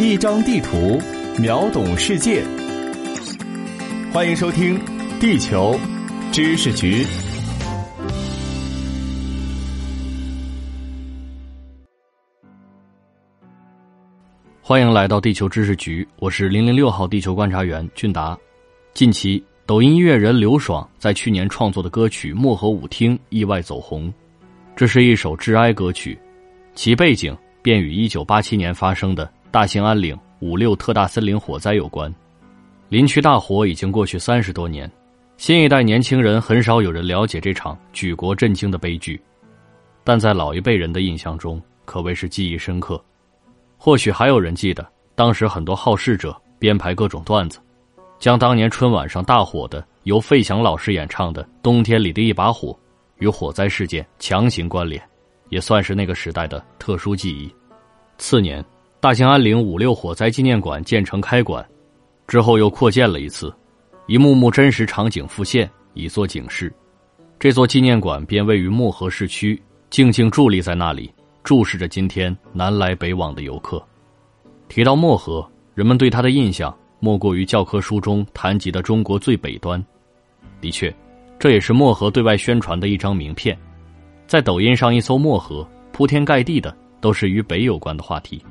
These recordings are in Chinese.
一张地图，秒懂世界。欢迎收听《地球知识局》。欢迎来到地球知识局，我是零零六号地球观察员俊达。近期，抖音音乐人刘爽在去年创作的歌曲《漠河舞厅》意外走红。这是一首致哀歌曲，其背景便与一九八七年发生的大兴安岭五六特大森林火灾有关。林区大火已经过去三十多年，新一代年轻人很少有人了解这场举国震惊的悲剧，但在老一辈人的印象中，可谓是记忆深刻。或许还有人记得，当时很多好事者编排各种段子。将当年春晚上大火的由费翔老师演唱的《冬天里的一把火》与火灾事件强行关联，也算是那个时代的特殊记忆。次年，大兴安岭五六火灾纪念馆建成开馆，之后又扩建了一次，一幕幕真实场景复现，以作警示。这座纪念馆便位于漠河市区，静静伫立在那里，注视着今天南来北往的游客。提到漠河，人们对它的印象。莫过于教科书中谈及的中国最北端，的确，这也是漠河对外宣传的一张名片。在抖音上一搜漠河，铺天盖地的都是与北有关的话题。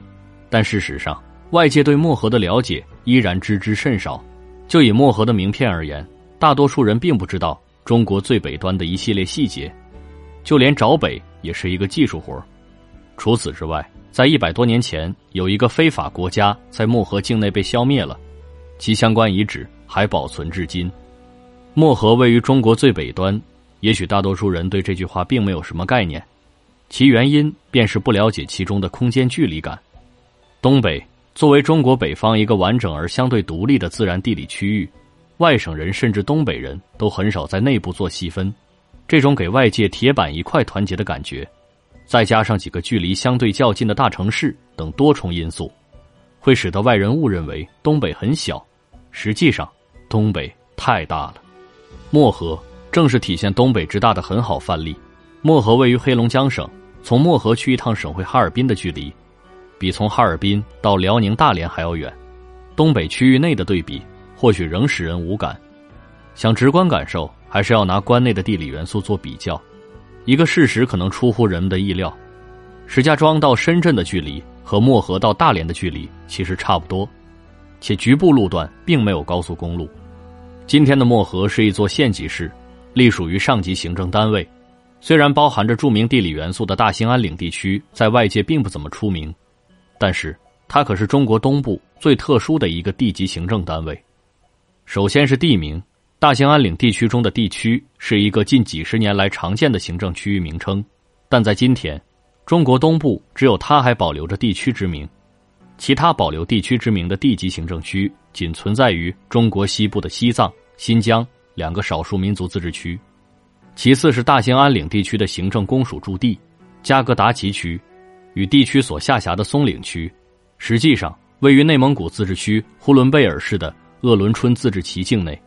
但事实上，外界对漠河的了解依然知之甚少。就以漠河的名片而言，大多数人并不知道中国最北端的一系列细节，就连找北也是一个技术活除此之外，在一百多年前，有一个非法国家在漠河境内被消灭了。其相关遗址还保存至今。漠河位于中国最北端，也许大多数人对这句话并没有什么概念，其原因便是不了解其中的空间距离感。东北作为中国北方一个完整而相对独立的自然地理区域，外省人甚至东北人都很少在内部做细分。这种给外界铁板一块团结的感觉，再加上几个距离相对较近的大城市等多重因素。会使得外人误认为东北很小，实际上，东北太大了。漠河正是体现东北之大的很好范例。漠河位于黑龙江省，从漠河去一趟省会哈尔滨的距离，比从哈尔滨到辽宁大连还要远。东北区域内的对比，或许仍使人无感。想直观感受，还是要拿关内的地理元素做比较。一个事实可能出乎人们的意料：石家庄到深圳的距离。和漠河到大连的距离其实差不多，且局部路段并没有高速公路。今天的漠河是一座县级市，隶属于上级行政单位。虽然包含着著名地理元素的大兴安岭地区在外界并不怎么出名，但是它可是中国东部最特殊的一个地级行政单位。首先是地名，大兴安岭地区中的地区是一个近几十年来常见的行政区域名称，但在今天。中国东部只有它还保留着地区之名，其他保留地区之名的地级行政区仅存在于中国西部的西藏、新疆两个少数民族自治区。其次是大兴安岭地区的行政公署驻地加格达奇区，与地区所下辖的松岭区，实际上位于内蒙古自治区呼伦贝尔市的鄂伦春自治旗境内。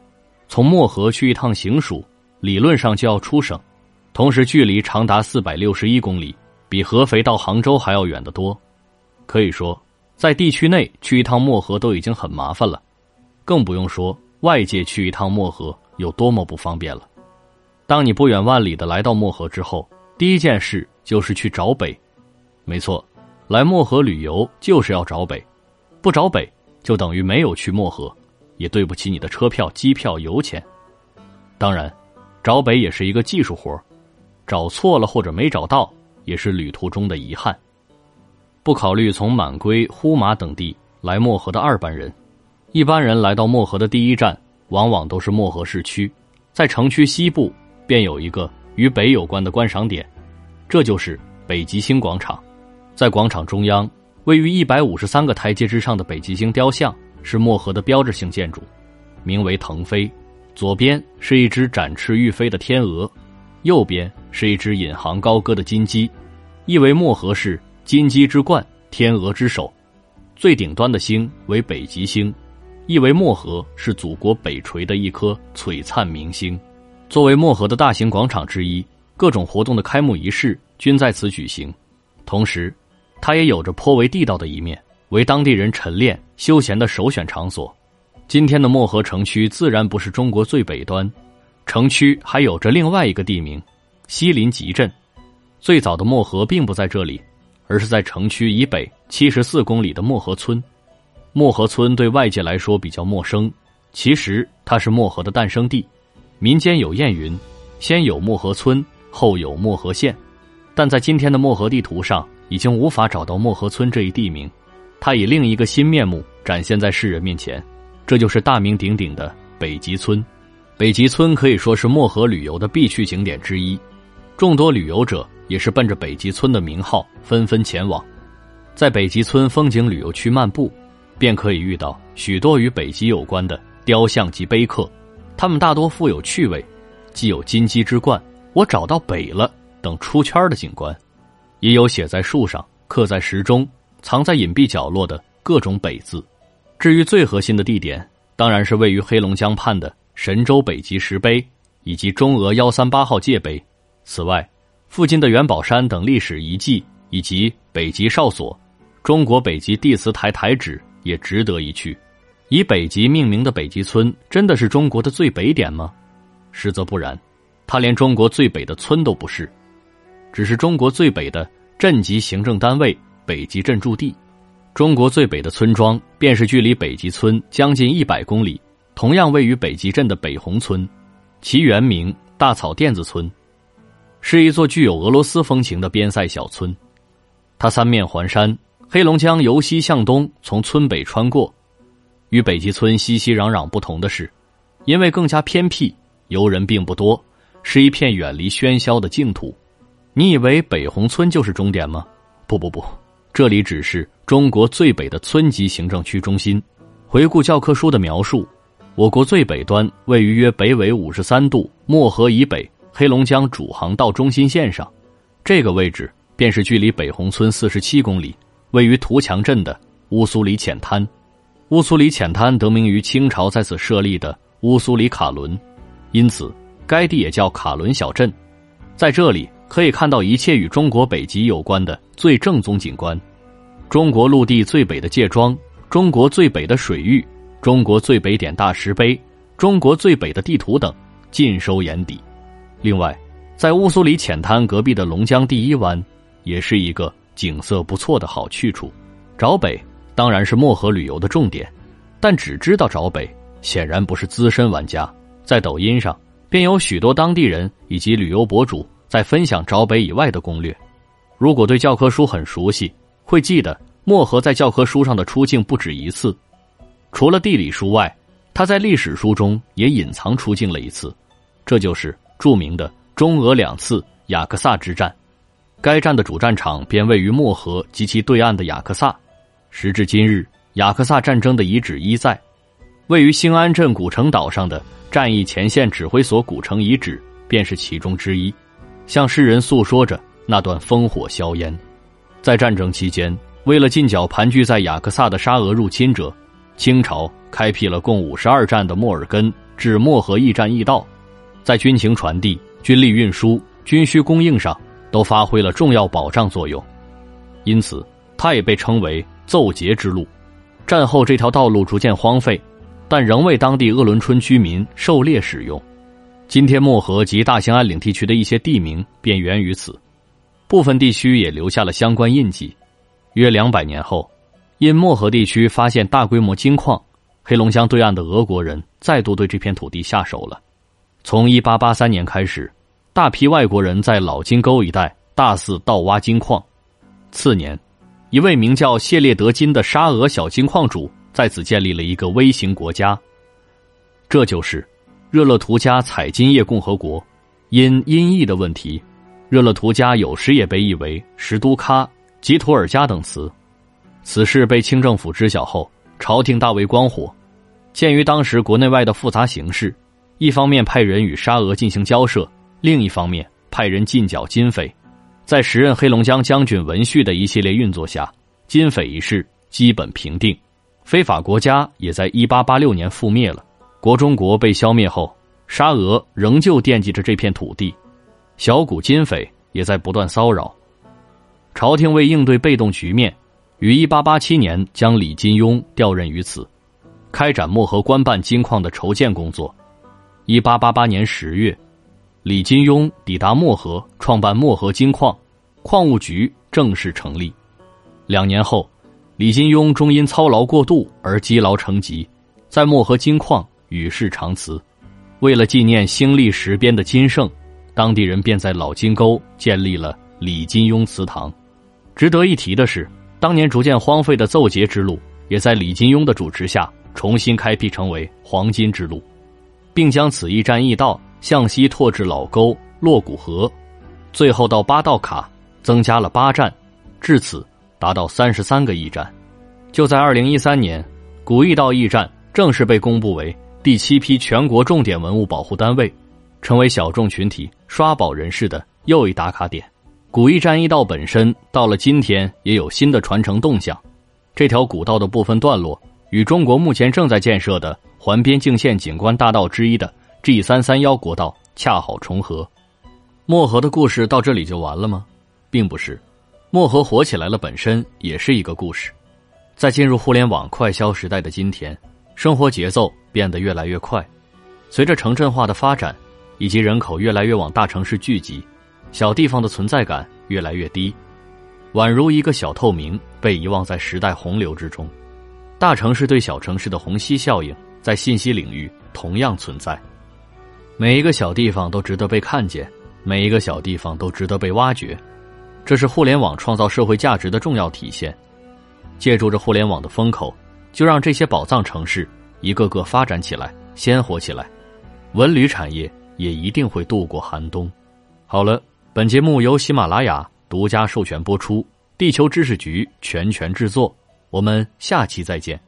从漠河去一趟行署，理论上就要出省，同时距离长达四百六十一公里。比合肥到杭州还要远得多，可以说，在地区内去一趟漠河都已经很麻烦了，更不用说外界去一趟漠河有多么不方便了。当你不远万里的来到漠河之后，第一件事就是去找北。没错，来漠河旅游就是要找北，不找北就等于没有去漠河，也对不起你的车票、机票、油钱。当然，找北也是一个技术活找错了或者没找到。也是旅途中的遗憾。不考虑从满归、呼玛等地来漠河的二班人，一般人来到漠河的第一站，往往都是漠河市区。在城区西部，便有一个与北有关的观赏点，这就是北极星广场。在广场中央，位于一百五十三个台阶之上的北极星雕像，是漠河的标志性建筑，名为腾飞。左边是一只展翅欲飞的天鹅，右边是一只引吭高歌的金鸡。意为漠河是金鸡之冠，天鹅之首，最顶端的星为北极星，意为漠河是祖国北垂的一颗璀璨明星。作为漠河的大型广场之一，各种活动的开幕仪式均在此举行。同时，它也有着颇为地道的一面。为当地人晨练休闲的首选场所。今天的漠河城区自然不是中国最北端，城区还有着另外一个地名——西林集镇。最早的漠河并不在这里，而是在城区以北七十四公里的漠河村。漠河村对外界来说比较陌生，其实它是漠河的诞生地。民间有谚云：“先有漠河村，后有漠河县。”但在今天的漠河地图上，已经无法找到漠河村这一地名，它以另一个新面目展现在世人面前。这就是大名鼎鼎的北极村。北极村可以说是漠河旅游的必去景点之一，众多旅游者也是奔着北极村的名号纷纷前往。在北极村风景旅游区漫步，便可以遇到许多与北极有关的雕像及碑刻，它们大多富有趣味，既有金鸡之冠、我找到北了等出圈的景观，也有写在树上、刻在石中、藏在隐蔽角落的各种北字。至于最核心的地点，当然是位于黑龙江畔的神州北极石碑以及中俄幺三八号界碑。此外，附近的元宝山等历史遗迹以及北极哨所、中国北极地磁台台址也值得一去。以北极命名的北极村，真的是中国的最北点吗？实则不然，它连中国最北的村都不是，只是中国最北的镇级行政单位——北极镇驻地。中国最北的村庄，便是距离北极村将近一百公里，同样位于北极镇的北红村，其原名大草甸子村，是一座具有俄罗斯风情的边塞小村。它三面环山，黑龙江由西向东从村北穿过。与北极村熙熙攘攘不同的是，因为更加偏僻，游人并不多，是一片远离喧嚣的净土。你以为北红村就是终点吗？不不不。这里只是中国最北的村级行政区中心。回顾教科书的描述，我国最北端位于约北纬五十三度漠河以北黑龙江主航道中心线上，这个位置便是距离北红村四十七公里、位于图强镇的乌苏里浅滩。乌苏里浅滩得名于清朝在此设立的乌苏里卡伦，因此该地也叫卡伦小镇。在这里。可以看到一切与中国北极有关的最正宗景观：中国陆地最北的界庄、中国最北的水域、中国最北点大石碑、中国最北的地图等，尽收眼底。另外，在乌苏里浅滩隔壁的龙江第一湾，也是一个景色不错的好去处。找北当然是漠河旅游的重点，但只知道找北，显然不是资深玩家。在抖音上，便有许多当地人以及旅游博主。在分享找北以外的攻略，如果对教科书很熟悉，会记得漠河在教科书上的出镜不止一次。除了地理书外，它在历史书中也隐藏出镜了一次，这就是著名的中俄两次雅克萨之战。该战的主战场便位于漠河及其对岸的雅克萨。时至今日，雅克萨战争的遗址依在，位于兴安镇古城岛上的战役前线指挥所古城遗址便是其中之一。向世人诉说着那段烽火硝烟。在战争期间，为了进剿盘踞在雅克萨的沙俄入侵者，清朝开辟了共五十二站的莫尔根至漠河驿站驿道，在军情传递、军力运输、军需供应上都发挥了重要保障作用。因此，它也被称为“奏捷之路”。战后，这条道路逐渐荒废，但仍为当地鄂伦春居民狩猎使用。今天漠河及大兴安岭地区的一些地名便源于此，部分地区也留下了相关印记。约两百年后，因漠河地区发现大规模金矿，黑龙江对岸的俄国人再度对这片土地下手了。从一八八三年开始，大批外国人在老金沟一带大肆盗挖金矿。次年，一位名叫谢列德金的沙俄小金矿主在此建立了一个微型国家，这就是。热勒图加采金业共和国，因音译的问题，热勒图加有时也被译为什都喀、吉图尔加等词。此事被清政府知晓后，朝廷大为光火。鉴于当时国内外的复杂形势，一方面派人与沙俄进行交涉，另一方面派人进剿金匪。在时任黑龙江将军文旭的一系列运作下，金匪一事基本平定，非法国家也在一八八六年覆灭了。国中国被消灭后，沙俄仍旧惦记着这片土地，小股金匪也在不断骚扰。朝廷为应对被动局面，于一八八七年将李金庸调任于此，开展漠河官办金矿的筹建工作。一八八八年十月，李金庸抵达漠河，创办漠河金矿，矿务局正式成立。两年后，李金庸终因操劳过度而积劳成疾，在漠河金矿与世长辞。为了纪念兴利时边的金圣，当地人便在老金沟建立了李金庸祠堂。值得一提的是。当年逐渐荒废的奏节之路，也在李金庸的主持下重新开辟，成为黄金之路，并将此驿站驿道向西拓至老沟、洛谷河，最后到八道卡，增加了八站，至此达到三十三个驿站。就在二零一三年，古驿道驿站正式被公布为第七批全国重点文物保护单位，成为小众群体刷宝人士的又一打卡点。古驿站驿道本身到了今天也有新的传承动向，这条古道的部分段落与中国目前正在建设的环边境线景观大道之一的 G 三三幺国道恰好重合。漠河的故事到这里就完了吗？并不是，漠河火起来了本身也是一个故事。在进入互联网快消时代的今天，生活节奏变得越来越快，随着城镇化的发展，以及人口越来越往大城市聚集。小地方的存在感越来越低，宛如一个小透明被遗忘在时代洪流之中。大城市对小城市的虹吸效应在信息领域同样存在。每一个小地方都值得被看见，每一个小地方都值得被挖掘，这是互联网创造社会价值的重要体现。借助着互联网的风口，就让这些宝藏城市一个个发展起来、鲜活起来，文旅产业也一定会度过寒冬。好了。本节目由喜马拉雅独家授权播出，地球知识局全权制作。我们下期再见。